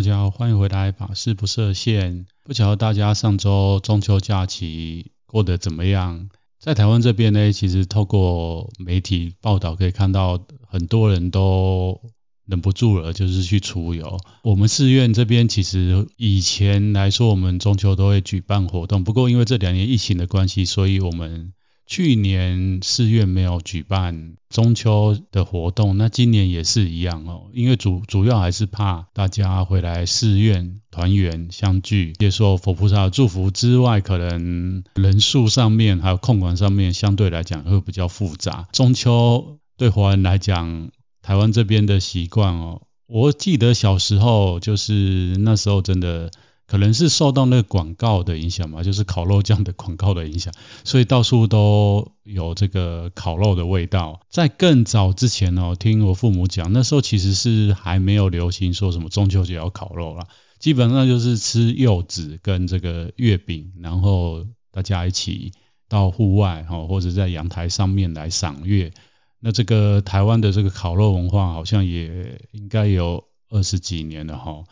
大家好，欢迎回来，法事不设限。不晓得大家上周中秋假期过得怎么样？在台湾这边呢，其实透过媒体报道可以看到，很多人都忍不住了，就是去出游。我们寺院这边其实以前来说，我们中秋都会举办活动，不过因为这两年疫情的关系，所以我们。去年寺院没有举办中秋的活动，那今年也是一样哦。因为主主要还是怕大家回来寺院团圆相聚，接受佛菩萨的祝福之外，可能人数上面还有控管上面相对来讲会比较复杂。中秋对华人来讲，台湾这边的习惯哦，我记得小时候就是那时候真的。可能是受到那个广告的影响吧，就是烤肉酱的广告的影响，所以到处都有这个烤肉的味道。在更早之前哦，听我父母讲，那时候其实是还没有流行说什么中秋节要烤肉啦，基本上就是吃柚子跟这个月饼，然后大家一起到户外哈，或者在阳台上面来赏月。那这个台湾的这个烤肉文化好像也应该有二十几年了哈。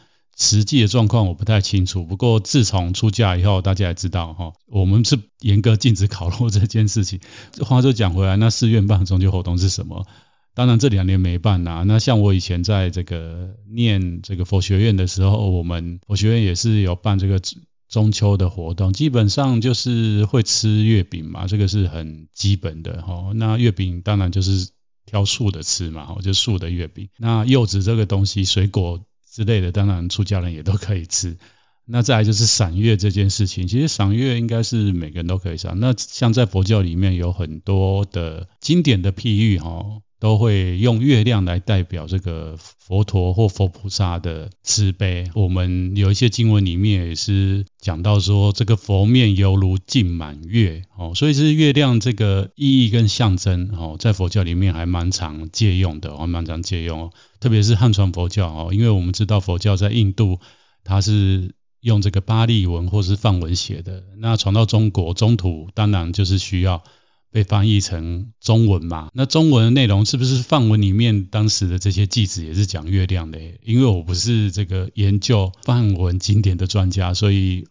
实际的状况我不太清楚，不过自从出家以后，大家也知道哈，我们是严格禁止烤肉这件事情。话就讲回来，那寺院办中秋活动是什么？当然这两年没办啦。那像我以前在这个念这个佛学院的时候，我们佛学院也是有办这个中秋的活动，基本上就是会吃月饼嘛，这个是很基本的哈。那月饼当然就是挑素的吃嘛，就素的月饼。那柚子这个东西，水果。之类的，当然出家人也都可以吃。那再来就是赏月这件事情，其实赏月应该是每个人都可以赏。那像在佛教里面有很多的经典的譬喻，哈，都会用月亮来代表这个佛陀或佛菩萨的慈悲。我们有一些经文里面也是讲到说，这个佛面犹如净满月，哦，所以是月亮这个意义跟象征，哦，在佛教里面还蛮常借用的，还蛮常借用。特别是汉传佛教哦，因为我们知道佛教在印度，它是用这个巴利文或是梵文写的。那传到中国中土，当然就是需要被翻译成中文嘛。那中文的内容是不是范文里面当时的这些句子也是讲月亮的？因为我不是这个研究范文经典的专家，所以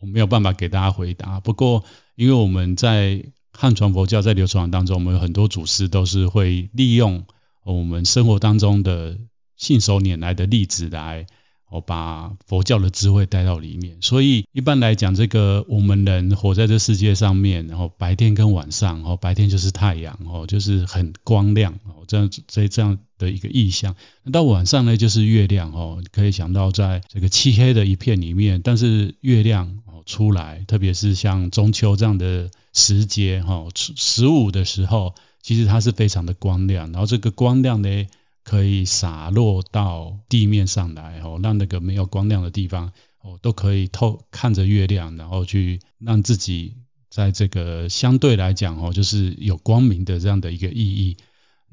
我没有办法给大家回答。不过，因为我们在汉传佛教在流传当中，我们有很多祖师都是会利用。我们生活当中的信手拈来的例子来，我把佛教的智慧带到里面。所以一般来讲，这个我们人活在这世界上面，然后白天跟晚上，哦，白天就是太阳，哦，就是很光亮，哦，这样这这样的一个意象。那到晚上呢，就是月亮，哦，可以想到在这个漆黑的一片里面，但是月亮哦出来，特别是像中秋这样的时节，哈，十五的时候。其实它是非常的光亮，然后这个光亮呢，可以洒落到地面上来，哦，让那个没有光亮的地方，哦，都可以透看着月亮，然后去让自己在这个相对来讲，哦，就是有光明的这样的一个意义。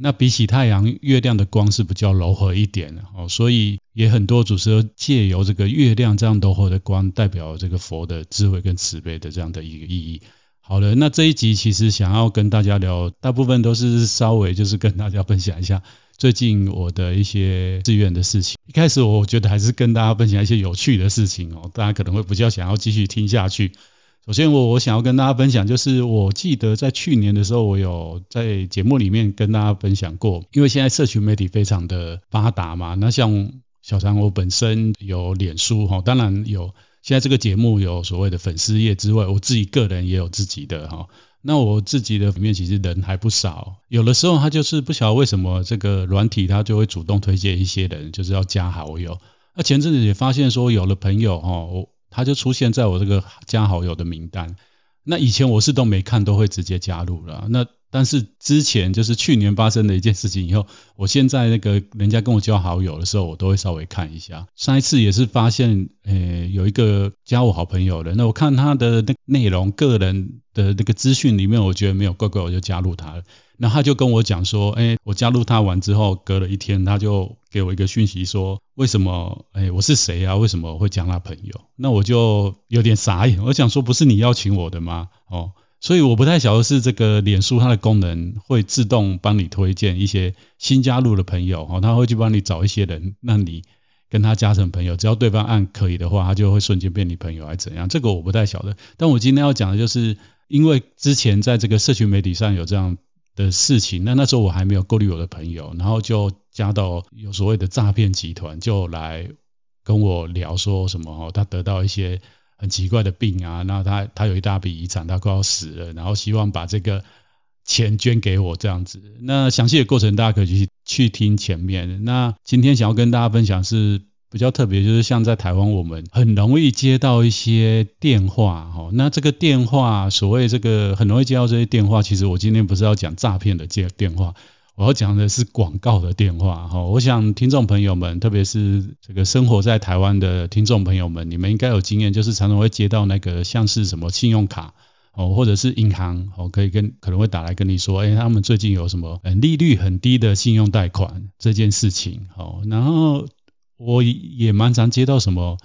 那比起太阳，月亮的光是比较柔和一点的，哦，所以也很多祖师借由这个月亮这样柔和的光，代表这个佛的智慧跟慈悲的这样的一个意义。好了，那这一集其实想要跟大家聊，大部分都是稍微就是跟大家分享一下最近我的一些志愿的事情。一开始我觉得还是跟大家分享一些有趣的事情哦，大家可能会比较想要继续听下去。首先我我想要跟大家分享，就是我记得在去年的时候，我有在节目里面跟大家分享过，因为现在社群媒体非常的发达嘛，那像小禅我本身有脸书哈，当然有。现在这个节目有所谓的粉丝页之外，我自己个人也有自己的哈。那我自己的里面其实人还不少，有的时候他就是不晓得为什么这个软体他就会主动推荐一些人，就是要加好友。那前阵子也发现说有了朋友哦，他就出现在我这个加好友的名单。那以前我是都没看，都会直接加入了。那但是之前就是去年发生的一件事情以后，我现在那个人家跟我交好友的时候，我都会稍微看一下。上一次也是发现，呃，有一个加我好朋友的，那我看他的那内容、个人的那个资讯里面，我觉得没有怪怪，我就加入他了。那他就跟我讲说，哎，我加入他完之后，隔了一天，他就给我一个讯息说，为什么？哎，我是谁啊？为什么会加他朋友？那我就有点傻眼，我想说，不是你邀请我的吗？哦。所以我不太晓得是这个脸书它的功能会自动帮你推荐一些新加入的朋友，哈，他会去帮你找一些人，让你跟他加成朋友，只要对方按可以的话，他就会瞬间变你朋友，还是怎样？这个我不太晓得。但我今天要讲的就是，因为之前在这个社群媒体上有这样的事情，那那时候我还没有过滤我的朋友，然后就加到有所谓的诈骗集团，就来跟我聊说什么哦，他得到一些很奇怪的病啊，那他他有一大笔遗产，他快要死了，然后希望把这个。钱捐给我这样子，那详细的过程大家可以去去听前面。那今天想要跟大家分享是比较特别，就是像在台湾，我们很容易接到一些电话，哈，那这个电话所谓这个很容易接到这些电话，其实我今天不是要讲诈骗的接电话，我要讲的是广告的电话，哈。我想听众朋友们，特别是这个生活在台湾的听众朋友们，你们应该有经验，就是常常会接到那个像是什么信用卡。哦，或者是银行哦，可以跟可能会打来跟你说，哎，他们最近有什么呃利率很低的信用贷款这件事情，哦，然后我也蛮常接到什么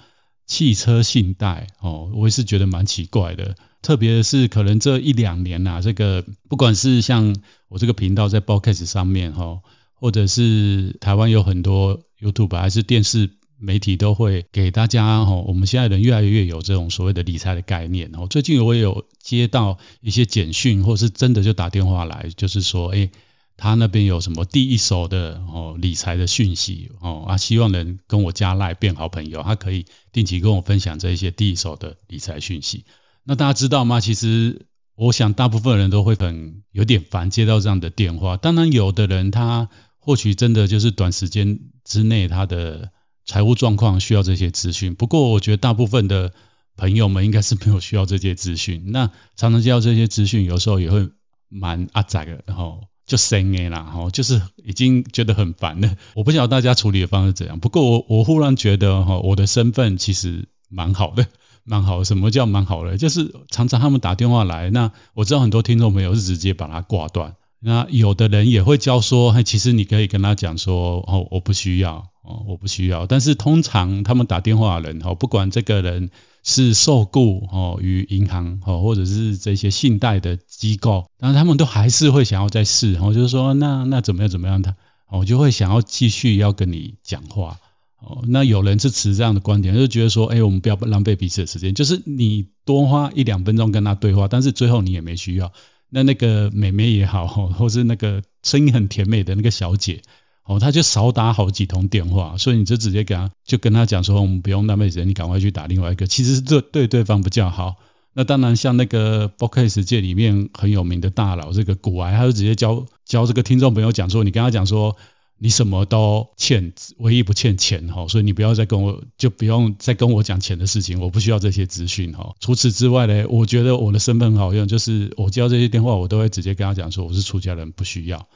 汽车信贷，哦，我也是觉得蛮奇怪的，特别是可能这一两年呐，这个不管是像我这个频道在 Podcast 上面哈，或者是台湾有很多 YouTube 还是电视。媒体都会给大家哈，我们现在人越来越有这种所谓的理财的概念哦。最近我也有接到一些简讯，或是真的就打电话来，就是说，哎，他那边有什么第一手的哦理财的讯息哦啊，希望能跟我加赖变好朋友，他可以定期跟我分享这一些第一手的理财讯息。那大家知道吗？其实我想大部分人都会很有点烦接到这样的电话。当然，有的人他或许真的就是短时间之内他的。财务状况需要这些资讯，不过我觉得大部分的朋友们应该是没有需要这些资讯。那常常接到这些资讯，有时候也会蛮阿宅的，然后就生诶啦，吼，就是已经觉得很烦了。我不晓得大家处理的方式怎样，不过我我忽然觉得哈，我的身份其实蛮好的，蛮好。什么叫蛮好的？就是常常他们打电话来，那我知道很多听众朋友是直接把它挂断。那有的人也会教说，其实你可以跟他讲说，哦，我不需要。哦，我不需要。但是通常他们打电话的人，哦，不管这个人是受雇哦于银行哦，或者是这些信贷的机构，然后他们都还是会想要再试，然后就是说，那那怎么样怎么样，他我就会想要继续要跟你讲话。哦，那有人是持这样的观点，就觉得说，哎，我们不要浪费彼此的时间，就是你多花一两分钟跟他对话，但是最后你也没需要。那那个美眉也好，或是那个声音很甜美的那个小姐。哦，他就少打好几通电话，所以你就直接给他，就跟他讲说，我们不用浪费时间，你赶快去打另外一个。其实是对对对方比较好。那当然，像那个 Podcast 界里面很有名的大佬，这个古癌，他就直接教教这个听众朋友讲说，你跟他讲说，你什么都欠，唯一不欠钱哈，所以你不要再跟我，就不用再跟我讲钱的事情，我不需要这些资讯哈。除此之外呢，我觉得我的身份很好用，就是我接到这些电话，我都会直接跟他讲说，我是出家人，不需要。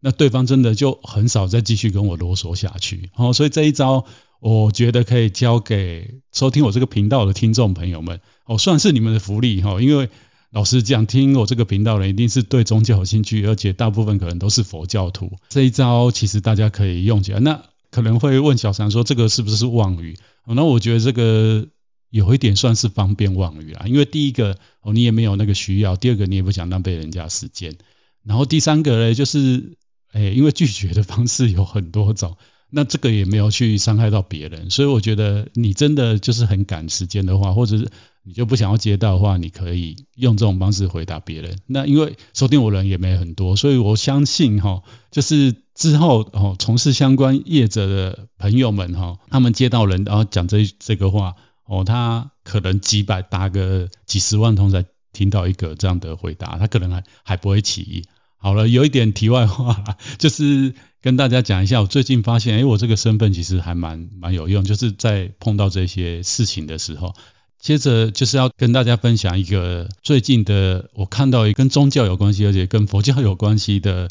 那对方真的就很少再继续跟我啰嗦下去，哦，所以这一招我觉得可以交给收听我这个频道的听众朋友们，哦，算是你们的福利哈，因为老实讲，听我这个频道的人一定是对宗教有兴趣，而且大部分可能都是佛教徒，这一招其实大家可以用起来。那可能会问小三说，这个是不是妄语？那我觉得这个有一点算是方便妄语啊，因为第一个哦，你也没有那个需要，第二个你也不想浪费人家时间，然后第三个呢就是。哎，因为拒绝的方式有很多种，那这个也没有去伤害到别人，所以我觉得你真的就是很赶时间的话，或者是你就不想要接到的话，你可以用这种方式回答别人。那因为收听我人也没很多，所以我相信哈，就是之后哦从事相关业者的朋友们哈，他们接到人然后讲这这个话哦，他可能几百打个几十万通才听到一个这样的回答，他可能还还不会起疑。好了，有一点题外话，就是跟大家讲一下，我最近发现，诶，我这个身份其实还蛮蛮有用，就是在碰到这些事情的时候，接着就是要跟大家分享一个最近的，我看到一跟宗教有关系，而且跟佛教有关系的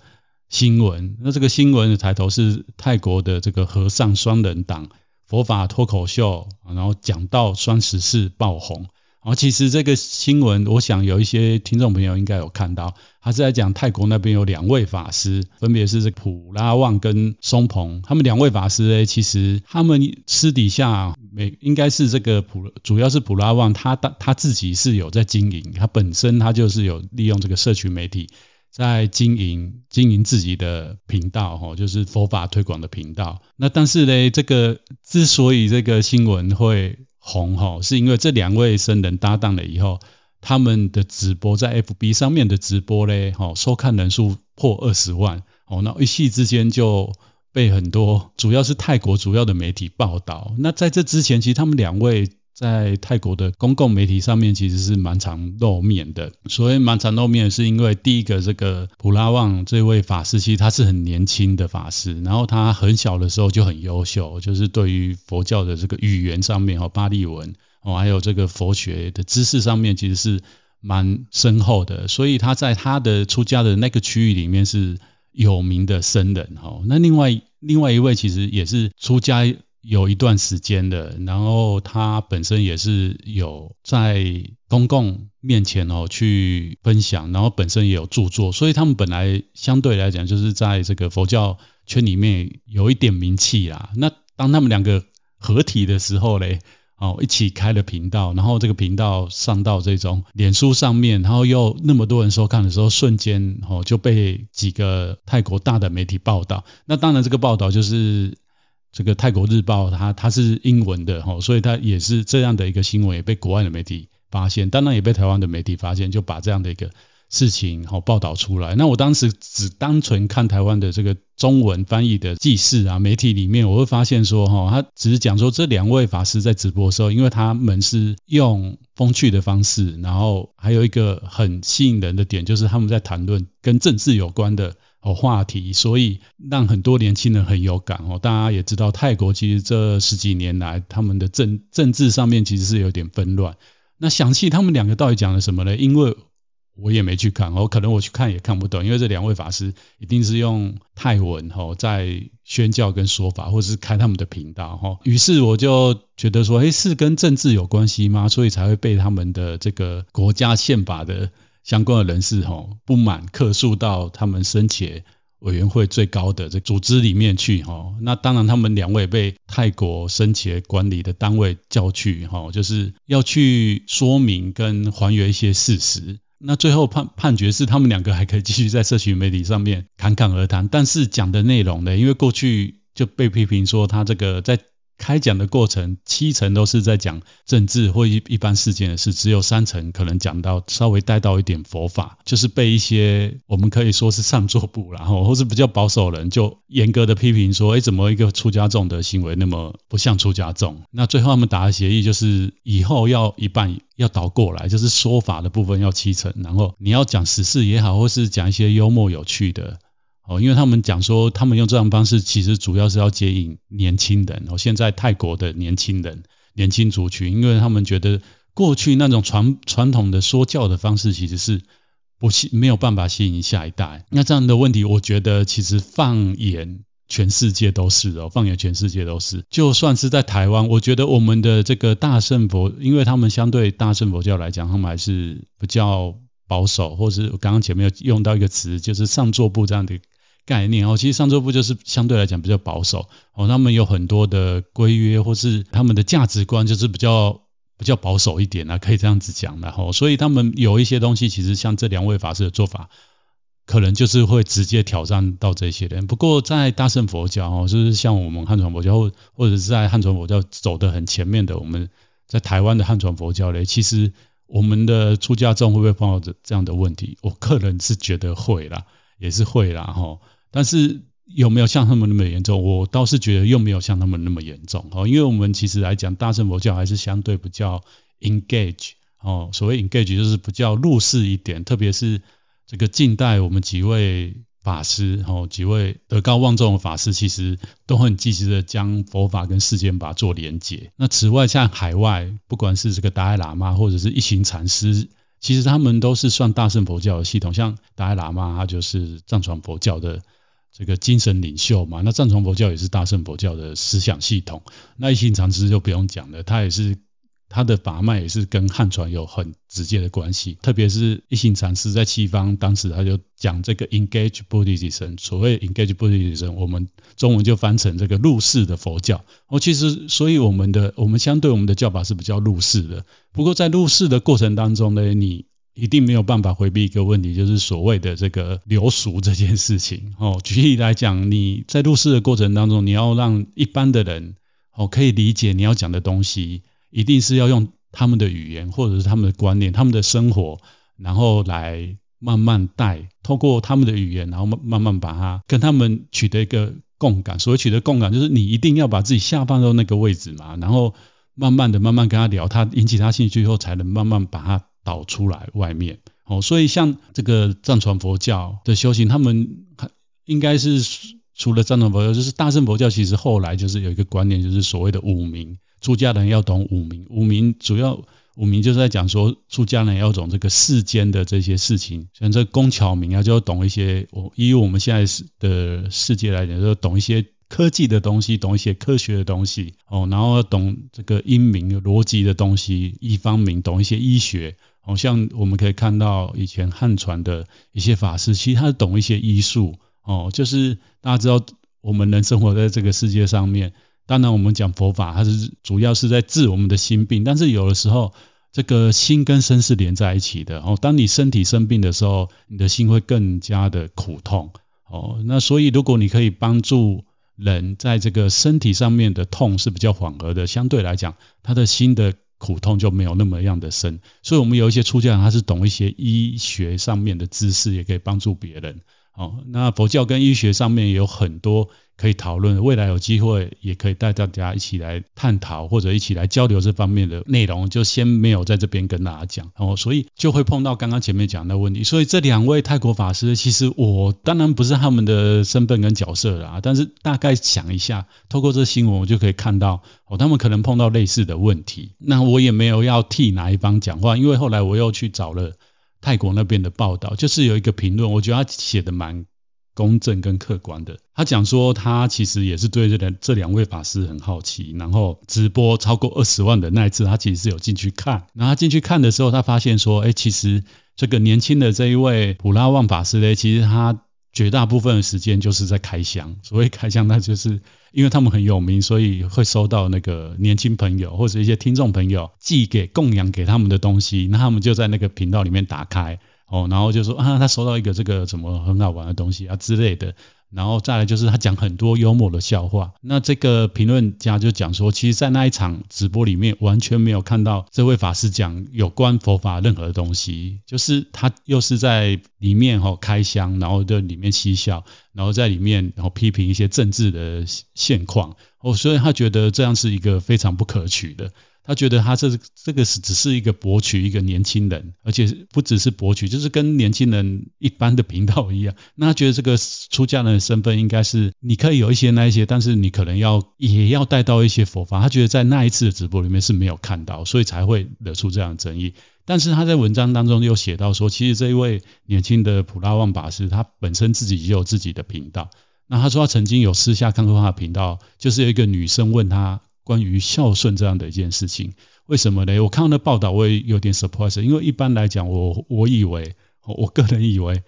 新闻。那这个新闻的抬头是泰国的这个和尚双人档佛法脱口秀，然后讲到双十四爆红。然后其实这个新闻，我想有一些听众朋友应该有看到，他是在讲泰国那边有两位法师，分别是普拉旺跟松蓬，他们两位法师呢，其实他们私底下每应该是这个普，主要是普拉旺，他他他自己是有在经营，他本身他就是有利用这个社群媒体在经营经营自己的频道哈，就是佛法推广的频道。那但是呢，这个之所以这个新闻会红哈，是因为这两位僧人搭档了以后，他们的直播在 FB 上面的直播嘞，哈，收看人数破二十万哦，那一夕之间就被很多主要是泰国主要的媒体报道。那在这之前，其实他们两位。在泰国的公共媒体上面，其实是蛮常露面的。所谓蛮常露面，是因为第一个，这个普拉旺这位法师，其实他是很年轻的法师，然后他很小的时候就很优秀，就是对于佛教的这个语言上面，哈，巴利文，哦，还有这个佛学的知识上面，其实是蛮深厚的。所以他在他的出家的那个区域里面是有名的僧人，哈。那另外另外一位，其实也是出家。有一段时间的，然后他本身也是有在公共面前哦去分享，然后本身也有著作，所以他们本来相对来讲就是在这个佛教圈里面有一点名气啦。那当他们两个合体的时候嘞，哦一起开了频道，然后这个频道上到这种脸书上面，然后又那么多人收看的时候，瞬间哦就被几个泰国大的媒体报道。那当然这个报道就是。这个泰国日报它它是英文的哦，所以它也是这样的一个新闻，也被国外的媒体发现，当然也被台湾的媒体发现，就把这样的一个事情好报道出来。那我当时只单纯看台湾的这个中文翻译的记事啊，媒体里面我会发现说哈，他只是讲说这两位法师在直播的时候，因为他们是用风趣的方式，然后还有一个很吸引人的点，就是他们在谈论跟政治有关的。哦，话题，所以让很多年轻人很有感哦。大家也知道，泰国其实这十几年来，他们的政政治上面其实是有点纷乱。那详细他们两个到底讲了什么呢？因为我也没去看哦，可能我去看也看不懂，因为这两位法师一定是用泰文哦在宣教跟说法，或者是开他们的频道哈。于是我就觉得说，诶，是跟政治有关系吗？所以才会被他们的这个国家宪法的。相关的人士吼不满，客诉到他们僧伽委员会最高的这组织里面去吼。那当然，他们两位被泰国僧伽管理的单位叫去吼，就是要去说明跟还原一些事实。那最后判判决是，他们两个还可以继续在社群媒体上面侃侃而谈，但是讲的内容呢，因为过去就被批评说他这个在。开讲的过程，七成都是在讲政治或一一般事件的事，只有三成可能讲到稍微带到一点佛法，就是被一些我们可以说是上座部，然后或是比较保守人就严格的批评说，哎，怎么一个出家众的行为那么不像出家众？那最后他们达的协议就是以后要一半要倒过来，就是说法的部分要七成，然后你要讲时事也好，或是讲一些幽默有趣的。哦，因为他们讲说，他们用这样方式，其实主要是要接引年轻人。哦，现在泰国的年轻人、年轻族群，因为他们觉得过去那种传传统的说教的方式，其实是不吸没有办法吸引下一代。那这样的问题，我觉得其实放眼全世界都是哦，放眼全世界都是。就算是在台湾，我觉得我们的这个大乘佛，因为他们相对大乘佛教来讲，他们还是比较保守，或是刚刚前面有用到一个词，就是上座部这样的。概念哦，其实上座部就是相对来讲比较保守哦，他们有很多的规约或是他们的价值观就是比较比较保守一点啊，可以这样子讲的吼。所以他们有一些东西，其实像这两位法师的做法，可能就是会直接挑战到这些人。不过在大乘佛教哦，就是像我们汉传佛教或或者是在汉传佛教走得很前面的，我们在台湾的汉传佛教嘞，其实我们的出家众会不会碰到这这样的问题？我个人是觉得会啦，也是会啦吼。但是有没有像他们那么严重？我倒是觉得又没有像他们那么严重哦，因为我们其实来讲，大乘佛教还是相对比较 engage 哦，所谓 engage 就是比较入世一点，特别是这个近代我们几位法师哦，几位德高望重的法师，其实都很积极的将佛法跟世间法做连结。那此外，像海外，不管是这个达赖喇嘛或者是一行禅师，其实他们都是算大乘佛教的系统，像达赖喇嘛，他就是藏传佛教的。这个精神领袖嘛，那藏传佛教也是大乘佛教的思想系统。那一行禅师就不用讲了，他也是他的法脉也是跟汉传有很直接的关系。特别是一行禅师在西方，当时他就讲这个 engage Buddhism，所谓 engage Buddhism，我们中文就翻成这个入世的佛教。哦，其实所以我们的我们相对我们的教法是比较入世的。不过在入世的过程当中呢，你一定没有办法回避一个问题，就是所谓的这个流俗这件事情。哦，举例来讲，你在入世的过程当中，你要让一般的人哦可以理解你要讲的东西，一定是要用他们的语言或者是他们的观念、他们的生活，然后来慢慢带，透过他们的语言，然后慢慢慢把它跟他们取得一个共感。所谓取得共感，就是你一定要把自己下放到那个位置嘛，然后慢慢的、慢慢跟他聊，他引起他兴趣以后，才能慢慢把他。导出来外面哦，所以像这个藏传佛教的修行，他们应该是除了藏传佛教，就是大乘佛教。其实后来就是有一个观念，就是所谓的五明，出家人要懂五明。五明主要五明就是在讲说，出家人要懂这个世间的这些事情，像这工巧明啊，就要懂一些。我以我们现在的世界来讲，就懂一些。科技的东西，懂一些科学的东西哦，然后懂这个英明逻辑的东西，一方面懂一些医学，好、像我们可以看到以前汉传的一些法师，其实他懂一些医术哦，就是大家知道我们人生活在这个世界上面，当然我们讲佛法，它是主要是在治我们的心病，但是有的时候这个心跟身是连在一起的哦，当你身体生病的时候，你的心会更加的苦痛哦，那所以如果你可以帮助。人在这个身体上面的痛是比较缓和的，相对来讲，他的心的苦痛就没有那么样的深。所以，我们有一些出家人，他是懂一些医学上面的知识，也可以帮助别人。哦，那佛教跟医学上面有很多。可以讨论，未来有机会也可以带大家一起来探讨或者一起来交流这方面的内容，就先没有在这边跟大家讲哦，所以就会碰到刚刚前面讲的问题。所以这两位泰国法师，其实我当然不是他们的身份跟角色啦，但是大概想一下，透过这新闻我就可以看到哦，他们可能碰到类似的问题。那我也没有要替哪一方讲话，因为后来我又去找了泰国那边的报道，就是有一个评论，我觉得他写的蛮。公正跟客观的，他讲说他其实也是对这两这两位法师很好奇，然后直播超过二十万的那一次，他其实是有进去看。然后他进去看的时候，他发现说，哎，其实这个年轻的这一位普拉旺法师呢，其实他绝大部分的时间就是在开箱。所谓开箱，那就是因为他们很有名，所以会收到那个年轻朋友或者一些听众朋友寄给供养给他们的东西，那他们就在那个频道里面打开。哦，然后就说啊，他收到一个这个什么很好玩的东西啊之类的，然后再来就是他讲很多幽默的笑话。那这个评论家就讲说，其实，在那一场直播里面，完全没有看到这位法师讲有关佛法任何的东西，就是他又是在里面哈开箱，然后在里面嬉笑，然后在里面然后批评一些政治的现况。哦，所以他觉得这样是一个非常不可取的。他觉得他这这个是只是一个博取一个年轻人，而且不只是博取，就是跟年轻人一般的频道一样。那他觉得这个出家人的身份应该是你可以有一些那一些，但是你可能要也要带到一些佛法。他觉得在那一次的直播里面是没有看到，所以才会惹出这样的争议。但是他在文章当中又写到说，其实这一位年轻的普拉旺法师，他本身自己也有自己的频道。那他说他曾经有私下看过他的频道，就是有一个女生问他。关于孝顺这样的一件事情，为什么呢？我看到那报道，我也有点 surprise，因为一般来讲，我我以为，我个人以为，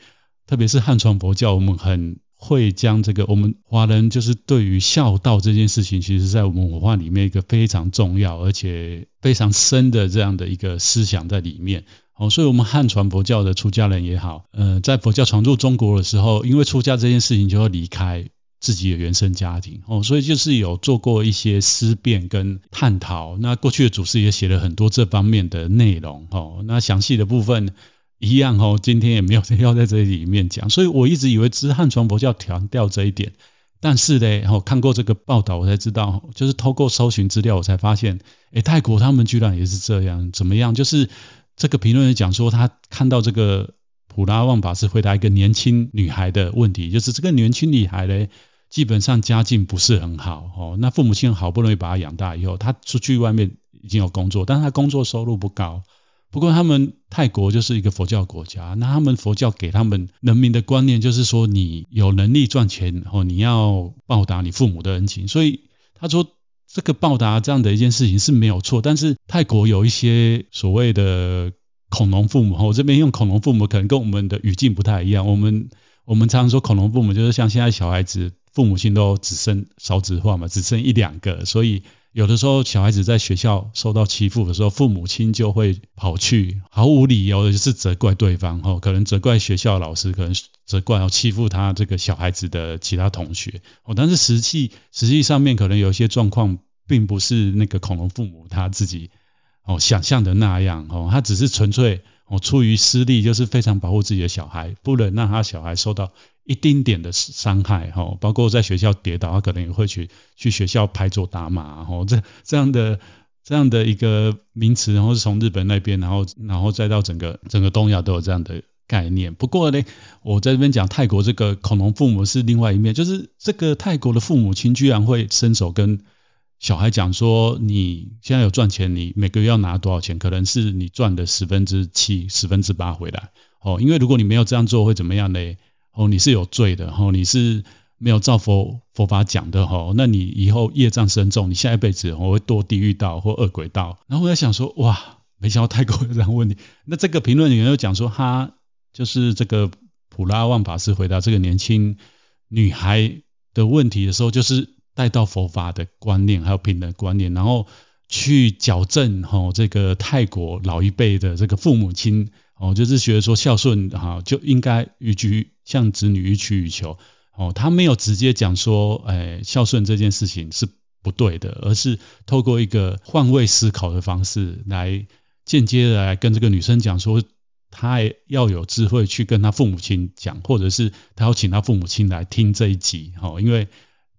特别是汉传佛教，我们很会将这个我们华人就是对于孝道这件事情，其实在我们文化里面一个非常重要而且非常深的这样的一个思想在里面。哦，所以我们汉传佛教的出家人也好，呃，在佛教传入中国的时候，因为出家这件事情就要离开。自己的原生家庭哦，所以就是有做过一些思辨跟探讨。那过去的祖师也写了很多这方面的内容哦。那详细的部分一样哦，今天也没有要在这里面讲。所以我一直以为只是汉传佛教强调这一点，但是呢，我看过这个报道，我才知道，就是透过搜寻资料，我才发现，诶，泰国他们居然也是这样。怎么样？就是这个评论讲说，他看到这个普拉旺法师回答一个年轻女孩的问题，就是这个年轻女孩呢。基本上家境不是很好哦，那父母亲好不容易把他养大以后，他出去外面已经有工作，但是他工作收入不高。不过他们泰国就是一个佛教国家，那他们佛教给他们人民的观念就是说，你有能力赚钱哦，你要报答你父母的恩情。所以他说这个报答这样的一件事情是没有错，但是泰国有一些所谓的恐龙父母，我这边用恐龙父母可能跟我们的语境不太一样。我们我们常常说恐龙父母就是像现在小孩子。父母亲都只生少子化嘛，只生一两个，所以有的时候小孩子在学校受到欺负的时候，父母亲就会跑去毫无理由的就是责怪对方，哦，可能责怪学校老师，可能责怪哦欺负他这个小孩子的其他同学，哦，但是实际实际上面可能有一些状况，并不是那个恐龙父母他自己哦想象的那样，哦，他只是纯粹。哦，出于私利，就是非常保护自己的小孩，不能让他小孩受到一丁点的伤害，哈，包括在学校跌倒，他可能也会去去学校拍桌打骂，哈，这这样的这样的一个名词，然后是从日本那边，然后然后再到整个整个东亚都有这样的概念。不过呢，我在这边讲泰国这个恐龙父母是另外一面，就是这个泰国的父母亲居然会伸手跟。小孩讲说：“你现在有赚钱，你每个月要拿多少钱？可能是你赚的十分之七、十分之八回来。哦，因为如果你没有这样做，会怎么样呢？哦，你是有罪的。哦，你是没有照佛佛法讲的。哦，那你以后业障深重，你下一辈子我会堕地狱道或恶鬼道。然后我在想说，哇，没想到泰国有这样问题。那这个评论里面又讲说，他就是这个普拉旺法师回答这个年轻女孩的问题的时候，就是。”带到佛法的观念，还有平等观念，然后去矫正哈这个泰国老一辈的这个父母亲哦，就是觉得说孝顺哈就应该予取向子女予取予求哦，他没有直接讲说哎孝顺这件事情是不对的，而是透过一个换位思考的方式来间接的来跟这个女生讲说，他要有智慧去跟他父母亲讲，或者是他要请他父母亲来听这一集哦，因为。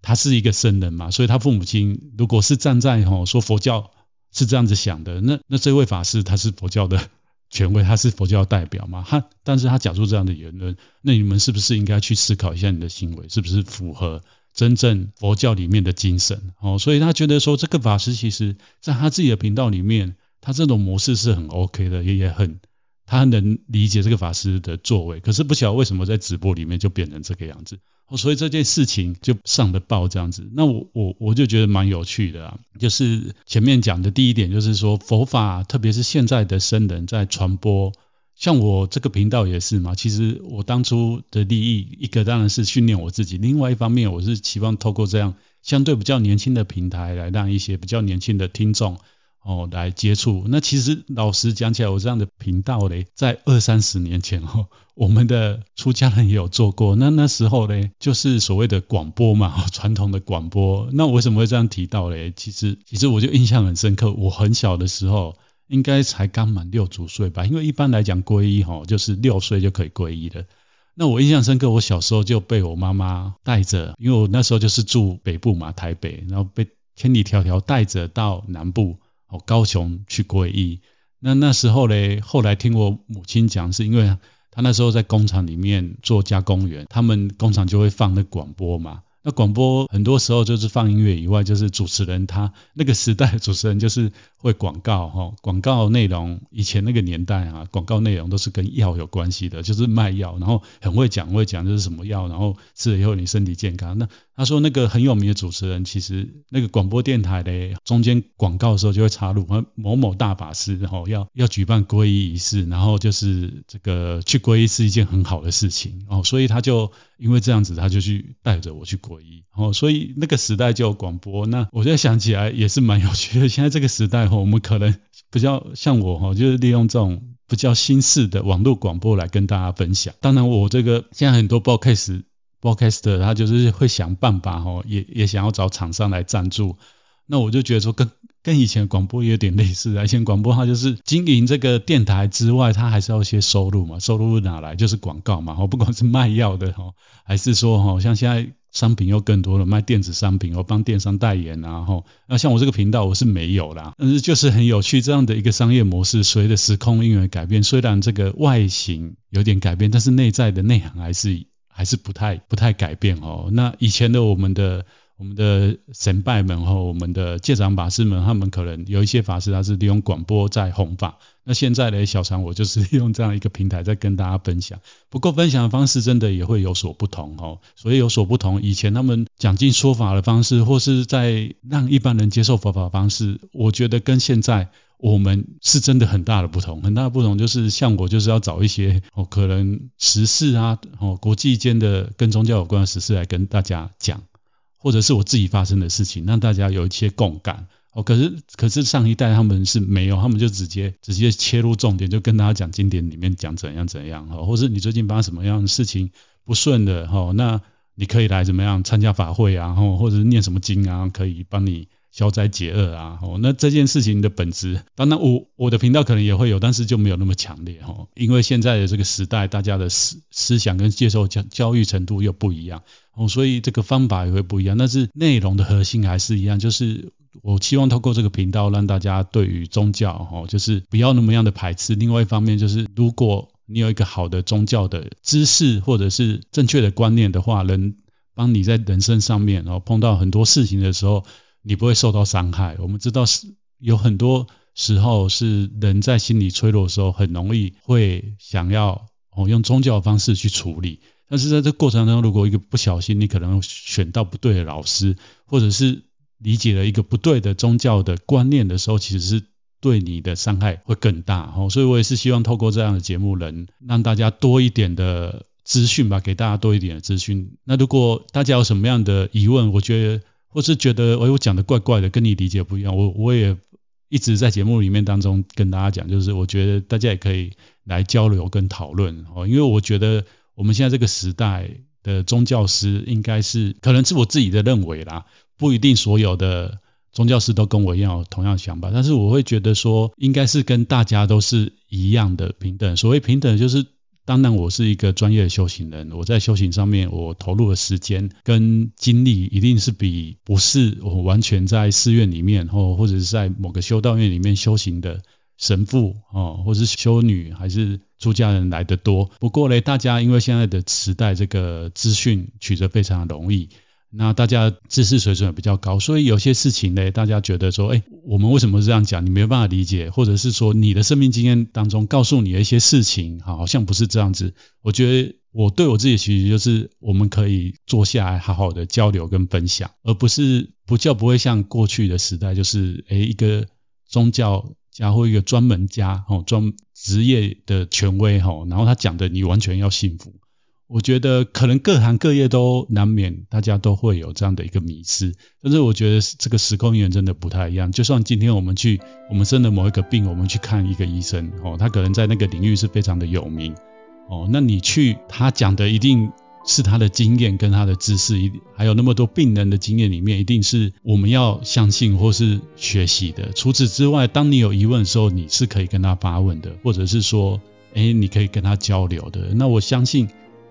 他是一个僧人嘛，所以他父母亲如果是站在吼说佛教是这样子想的，那那这位法师他是佛教的权威，他是佛教代表嘛，他但是他讲出这样的言论，那你们是不是应该去思考一下你的行为是不是符合真正佛教里面的精神？哦，所以他觉得说这个法师其实在他自己的频道里面，他这种模式是很 OK 的，也也很。他能理解这个法师的作为，可是不晓得为什么在直播里面就变成这个样子，所以这件事情就上了报这样子。那我我我就觉得蛮有趣的啊，就是前面讲的第一点，就是说佛法，特别是现在的僧人在传播，像我这个频道也是嘛。其实我当初的利益，一个当然是训练我自己，另外一方面我是期望透过这样相对比较年轻的平台，来让一些比较年轻的听众。哦，来接触。那其实老实讲起来，我这样的频道嘞，在二三十年前哦，我们的出家人也有做过。那那时候嘞，就是所谓的广播嘛，传统的广播。那为什么会这样提到嘞？其实，其实我就印象很深刻。我很小的时候，应该才刚满六足岁吧。因为一般来讲，皈依哈，就是六岁就可以皈依的。那我印象深刻，我小时候就被我妈妈带着，因为我那时候就是住北部嘛，台北，然后被千里迢迢带着到南部。哦，高雄去皈依，那那时候嘞，后来听我母亲讲，是因为她那时候在工厂里面做加工员，他们工厂就会放那广播嘛。那广播很多时候就是放音乐以外，就是主持人他那个时代的主持人就是会广告哈，广告内容以前那个年代啊，广告内容都是跟药有关系的，就是卖药，然后很会讲，会讲就是什么药，然后吃了以后你身体健康。那他说那个很有名的主持人，其实那个广播电台的中间广告的时候就会插入某某大法师，然后要要举办皈依仪式，然后就是这个去皈依是一件很好的事情哦，所以他就因为这样子，他就去带着我去皈依，哦，所以那个时代就有广播。那我现在想起来也是蛮有趣的。现在这个时代哈，我们可能比较像我哈，就是利用这种比较新式的网络广播来跟大家分享。当然，我这个现在很多 podcast。Podcast 他就是会想办法哈，也也想要找厂商来赞助。那我就觉得说跟，跟以前广播也有点类似。以前广播它就是经营这个电台之外，它还是要一些收入嘛。收入哪来？就是广告嘛。哦不管是卖药的哈，还是说哈，像现在商品又更多了，卖电子商品，我帮电商代言啊。哈，那像我这个频道我是没有啦，但是就是很有趣这样的一个商业模式，随着时空因缘改变，虽然这个外形有点改变，但是内在的内涵还是。还是不太不太改变哦。那以前的我们的我们的神拜们和我们的戒长法师们，他们可能有一些法师他是利用广播在弘法。那现在呢，小常我就是利用这样一个平台在跟大家分享。不过分享的方式真的也会有所不同哦。所以有所不同，以前他们讲经说法的方式，或是在让一般人接受佛法的方式，我觉得跟现在。我们是真的很大的不同，很大的不同就是像我就是要找一些哦，可能时事啊，哦，国际间的跟宗教有关的时事来跟大家讲，或者是我自己发生的事情，让大家有一些共感哦，可是可是上一代他们是没有，他们就直接直接切入重点，就跟大家讲经典里面讲怎样怎样哈，或是你最近发生什么样的事情不顺的哈，那你可以来怎么样参加法会啊，然后或者是念什么经啊，可以帮你。消灾解厄啊，哦，那这件事情的本质，当然我我的频道可能也会有，但是就没有那么强烈哈，因为现在的这个时代，大家的思思想跟接受教教育程度又不一样，哦，所以这个方法也会不一样，但是内容的核心还是一样，就是我希望透过这个频道让大家对于宗教，哦，就是不要那么样的排斥。另外一方面就是，如果你有一个好的宗教的知识或者是正确的观念的话，能帮你在人生上面，然后碰到很多事情的时候。你不会受到伤害。我们知道是有很多时候是人在心理脆弱的时候，很容易会想要哦用宗教的方式去处理。但是在这过程当中，如果一个不小心，你可能选到不对的老师，或者是理解了一个不对的宗教的观念的时候，其实是对你的伤害会更大。哦，所以我也是希望透过这样的节目，能让大家多一点的资讯吧，给大家多一点的资讯。那如果大家有什么样的疑问，我觉得。或是觉得哎，我讲的怪怪的，跟你理解不一样，我我也一直在节目里面当中跟大家讲，就是我觉得大家也可以来交流跟讨论哦，因为我觉得我们现在这个时代的宗教师应该是，可能是我自己的认为啦，不一定所有的宗教师都跟我一样有同样想法，但是我会觉得说，应该是跟大家都是一样的平等，所谓平等就是。当然，我是一个专业的修行人，我在修行上面，我投入的时间跟精力一定是比不是我完全在寺院里面，或或者是在某个修道院里面修行的神父哦，或是修女还是出家人来得多。不过呢，大家因为现在的时代，这个资讯取得非常容易。那大家知识水准也比较高，所以有些事情呢，大家觉得说，哎，我们为什么这样讲？你没有办法理解，或者是说你的生命经验当中告诉你的一些事情，好像不是这样子。我觉得我对我自己其实就是，我们可以坐下来好好的交流跟分享，而不是不叫不会像过去的时代，就是哎一个宗教家或一个专门家哦，专职业的权威哈，然后他讲的你完全要信服。我觉得可能各行各业都难免，大家都会有这样的一个迷思。但是我觉得这个时空源真的不太一样。就算今天我们去，我们生了某一个病，我们去看一个医生，哦，他可能在那个领域是非常的有名，哦，那你去，他讲的一定是他的经验跟他的知识，一还有那么多病人的经验里面，一定是我们要相信或是学习的。除此之外，当你有疑问的时候，你是可以跟他发问的，或者是说，诶，你可以跟他交流的。那我相信。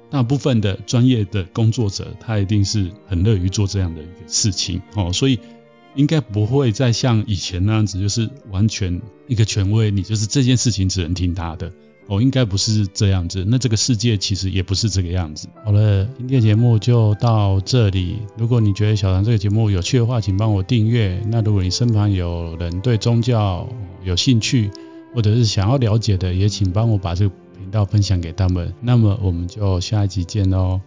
大部分的专业的工作者，他一定是很乐于做这样的一个事情哦，所以应该不会再像以前那样子，就是完全一个权威，你就是这件事情只能听他的哦，应该不是这样子。那这个世界其实也不是这个样子。好了，今天节目就到这里。如果你觉得小唐这个节目有趣的话，请帮我订阅。那如果你身旁有人对宗教有兴趣，或者是想要了解的，也请帮我把这个。频道分享给他们，那么我们就下一集见喽。